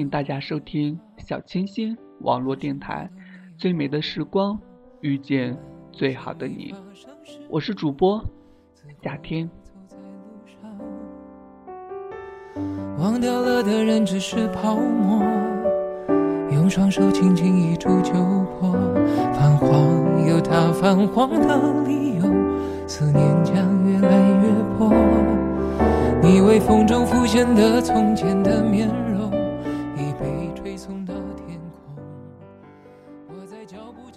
Hello，欢迎大家收听小清新网络电台，《最美的时光遇见最好的你》，我是主播夏天。忘掉了的人只是泡沫，用双手轻轻一触就破。泛黄有它泛黄的理由，思念将越来越薄。你微风中浮现的从前的面容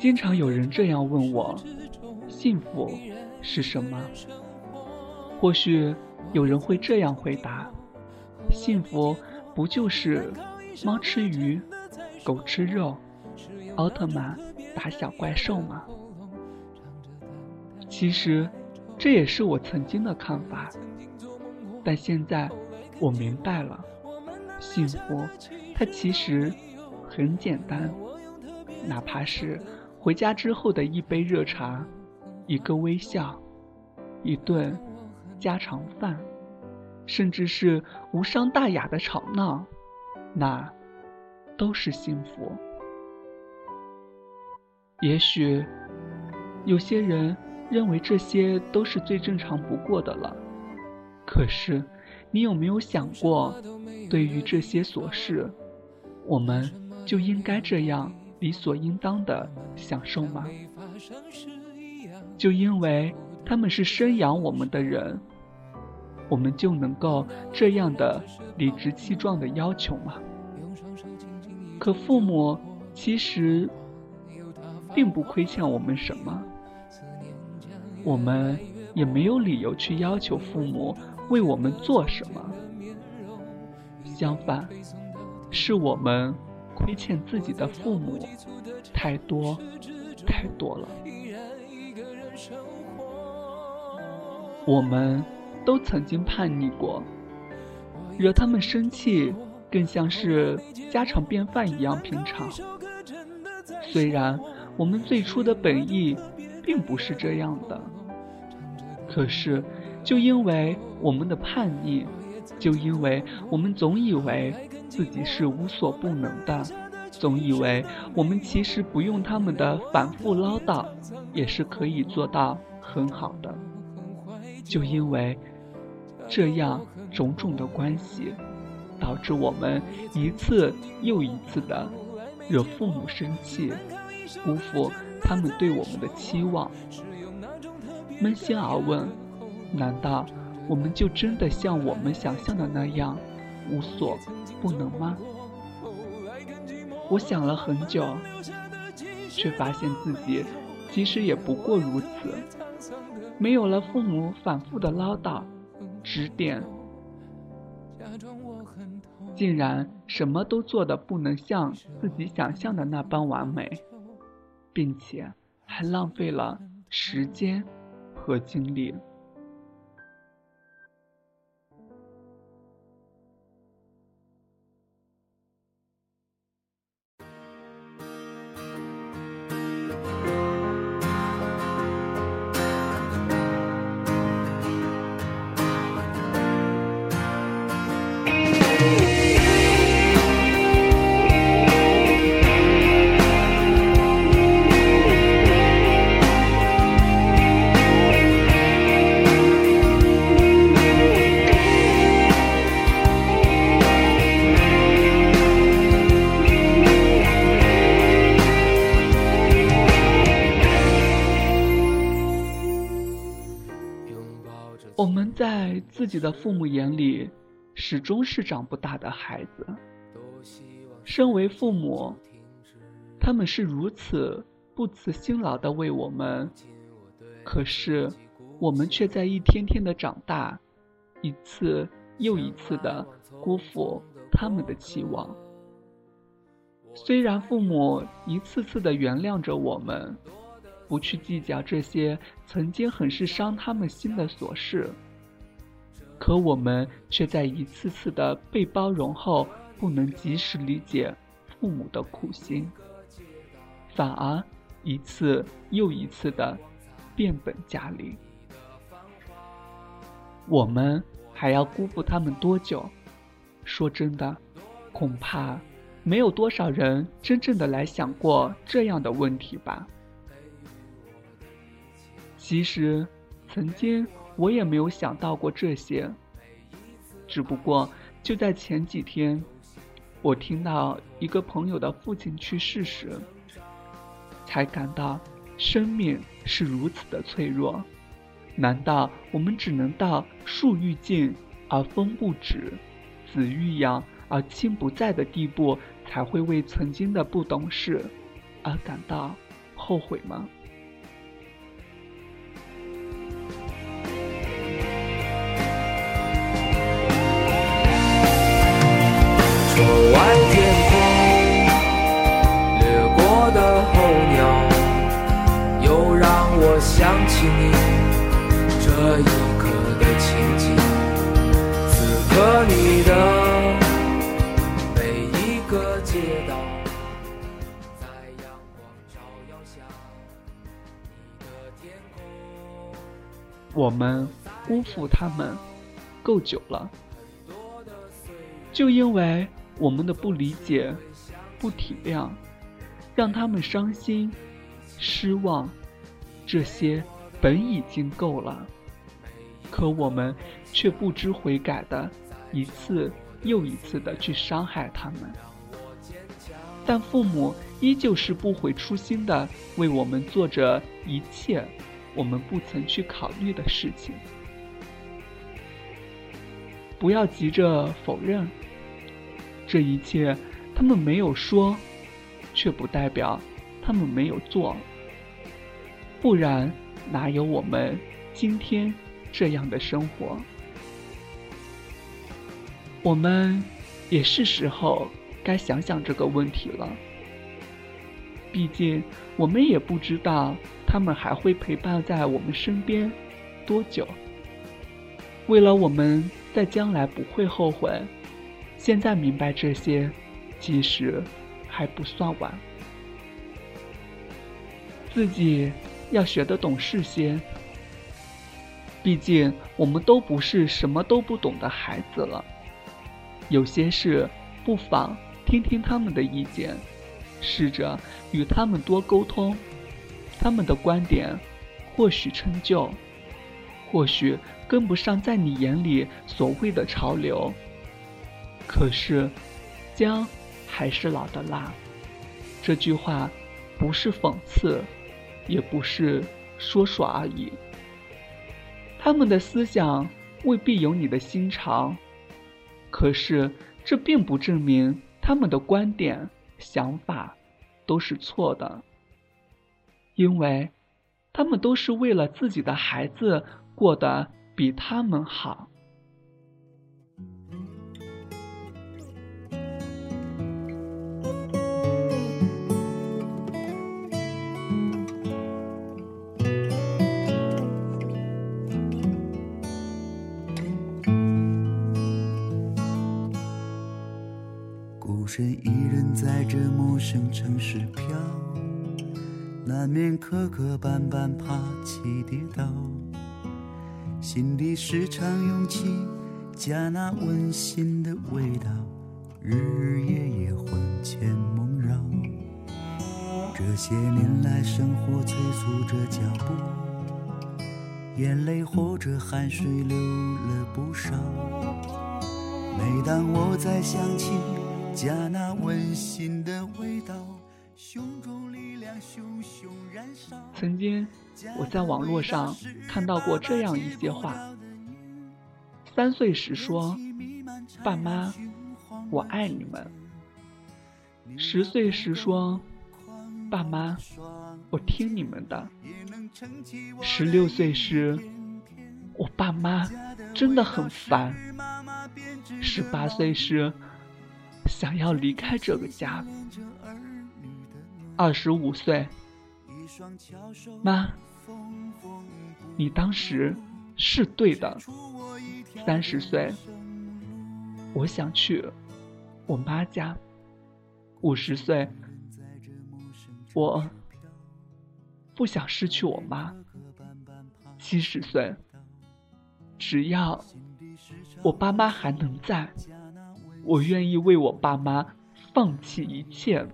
经常有人这样问我：幸福是什么？或许有人会这样回答：幸福不就是猫吃鱼，狗吃肉，奥特曼打小怪兽吗？其实，这也是我曾经的看法。但现在我明白了，幸福它其实很简单，哪怕是回家之后的一杯热茶，一个微笑，一顿家常饭，甚至是无伤大雅的吵闹，那都是幸福。也许有些人认为这些都是最正常不过的了。可是，你有没有想过，对于这些琐事，我们就应该这样理所应当的享受吗？就因为他们是生养我们的人，我们就能够这样的理直气壮的要求吗？可父母其实并不亏欠我们什么，我们也没有理由去要求父母。为我们做什么？相反，是我们亏欠自己的父母太多太多了。我们都曾经叛逆过，惹他们生气，更像是家常便饭一样平常。虽然我们最初的本意并不是这样的，可是。就因为我们的叛逆，就因为我们总以为自己是无所不能的，总以为我们其实不用他们的反复唠叨，也是可以做到很好的。就因为这样种种的关系，导致我们一次又一次的惹父母生气，辜负他们对我们的期望。扪心而问。难道我们就真的像我们想象的那样无所不能吗？我想了很久，却发现自己其实也不过如此。没有了父母反复的唠叨、指点，竟然什么都做的不能像自己想象的那般完美，并且还浪费了时间和精力。自己的父母眼里，始终是长不大的孩子。身为父母，他们是如此不辞辛劳的为我们，可是我们却在一天天的长大，一次又一次的辜负他们的期望。虽然父母一次次的原谅着我们。不去计较这些曾经很是伤他们心的琐事，可我们却在一次次的被包容后，不能及时理解父母的苦心，反而一次又一次的变本加厉。我们还要辜负他们多久？说真的，恐怕没有多少人真正的来想过这样的问题吧。其实，曾经我也没有想到过这些，只不过就在前几天，我听到一个朋友的父亲去世时，才感到生命是如此的脆弱。难道我们只能到树欲静而风不止，子欲养而亲不在的地步，才会为曾经的不懂事而感到后悔吗？我想起你。这一刻的情景，此刻你的每一个街道，在阳光照耀下，你的天空。我们辜负他们够久了，就因为我们的不理解、不体谅，让他们伤心、失望，这些本已经够了。可我们却不知悔改的，一次又一次的去伤害他们，但父母依旧是不悔初心的为我们做着一切我们不曾去考虑的事情。不要急着否认，这一切他们没有说，却不代表他们没有做，不然哪有我们今天？这样的生活，我们也是时候该想想这个问题了。毕竟，我们也不知道他们还会陪伴在我们身边多久。为了我们在将来不会后悔，现在明白这些，其实还不算晚。自己要学得懂事些。毕竟，我们都不是什么都不懂的孩子了。有些事，不妨听听他们的意见，试着与他们多沟通。他们的观点，或许陈旧，或许跟不上在你眼里所谓的潮流。可是，姜还是老的辣。这句话，不是讽刺，也不是说说而已。他们的思想未必有你的心肠，可是这并不证明他们的观点、想法都是错的，因为他们都是为了自己的孩子过得比他们好。身一人在这陌生城市飘，难免磕磕绊绊，爬起跌倒。心底时常涌起家那温馨的味道，日日夜夜魂牵梦绕。这些年来，生活催促着脚步，眼泪或者汗水流了不少。每当我再想起。家那温馨的味道，胸中力量熊熊燃烧。曾经我在网络上看到过这样一些话：三岁时说“爸妈，我爱你们”；十岁时说“爸妈，我听你们的”；十六岁时“我爸妈真的很烦”；十八岁时。想要离开这个家。二十五岁，妈，你当时是对的。三十岁，我想去我妈家。五十岁，我不想失去我妈。七十岁，只要我爸妈还能在。我愿意为我爸妈放弃一切。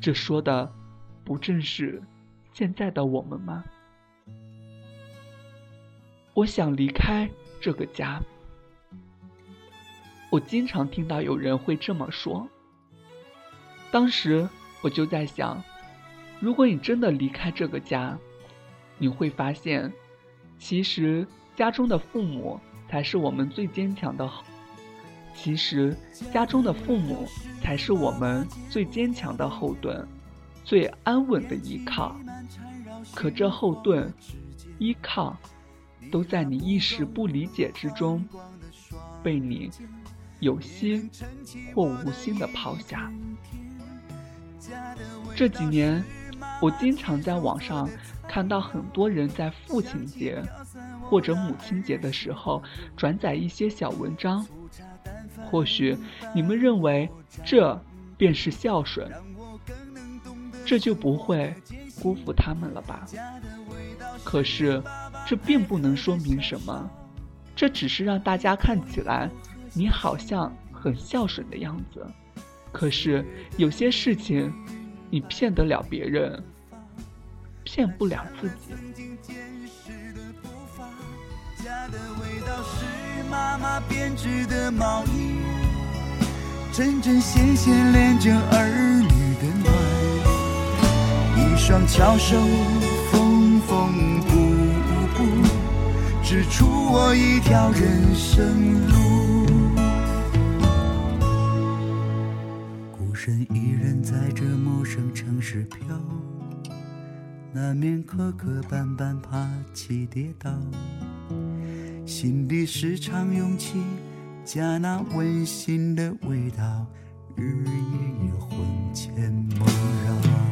这说的，不正是现在的我们吗？我想离开这个家。我经常听到有人会这么说。当时我就在想，如果你真的离开这个家，你会发现，其实家中的父母才是我们最坚强的。其实家中的父母才是我们最坚强的后盾，最安稳的依靠。可这后盾、依靠，都在你一时不理解之中，被你。有心或无心的抛下。这几年，我经常在网上看到很多人在父亲节或者母亲节的时候转载一些小文章。或许你们认为这便是孝顺，这就不会辜负他们了吧？可是，这并不能说明什么，这只是让大家看起来。你好像很孝顺的样子，可是有些事情，你骗得了别人，骗不了自己。妈妈编织的毛衣针针线线连着儿女的暖，一双巧手缝缝补补，织出我一条人生路。孤身一人在这陌生城市飘，难免磕磕绊绊，爬起跌倒，心底时常涌起家那温馨的味道，日夜夜魂牵梦绕。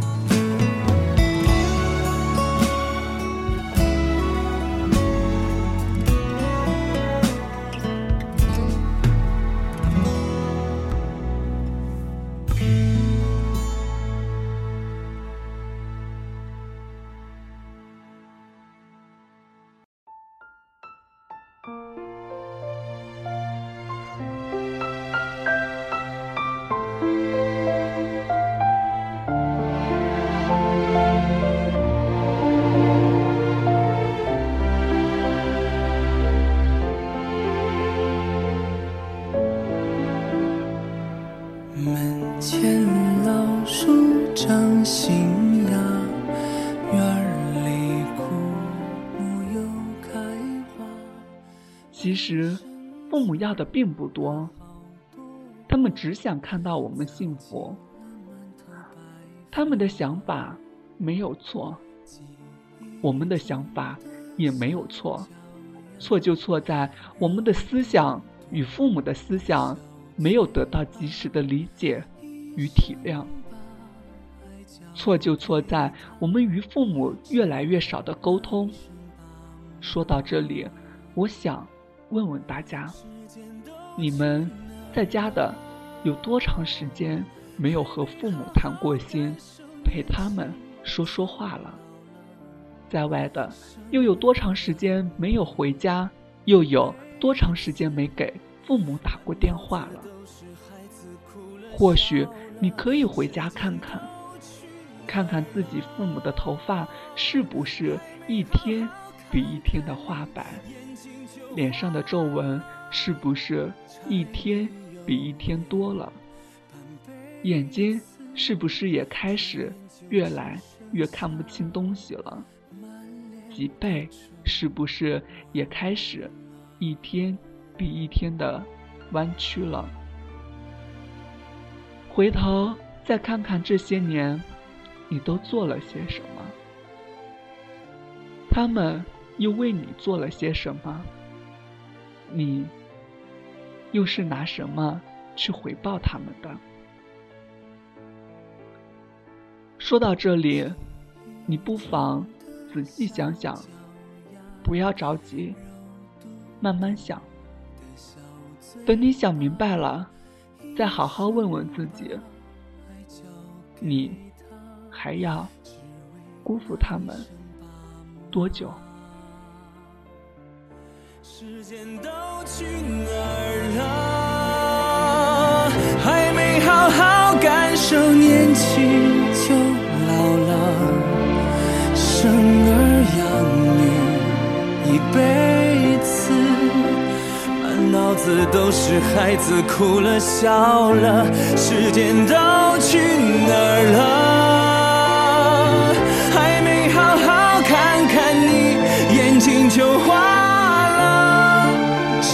要的并不多，他们只想看到我们幸福。他们的想法没有错，我们的想法也没有错，错就错在我们的思想与父母的思想没有得到及时的理解与体谅。错就错在我们与父母越来越少的沟通。说到这里，我想。问问大家，你们在家的有多长时间没有和父母谈过心，陪他们说说话了？在外的又有多长时间没有回家，又有多长时间没给父母打过电话了？或许你可以回家看看，看看自己父母的头发是不是一天比一天的花白。脸上的皱纹是不是一天比一天多了？眼睛是不是也开始越来越看不清东西了？脊背是不是也开始一天比一天的弯曲了？回头再看看这些年，你都做了些什么？他们又为你做了些什么？你又是拿什么去回报他们的？说到这里，你不妨仔细想想，不要着急，慢慢想。等你想明白了，再好好问问自己：你还要辜负他们多久？时间都去哪儿了？还没好好感受年轻就老了。生儿养女一辈子满脑子都是孩子哭了笑了。时间都去哪儿了？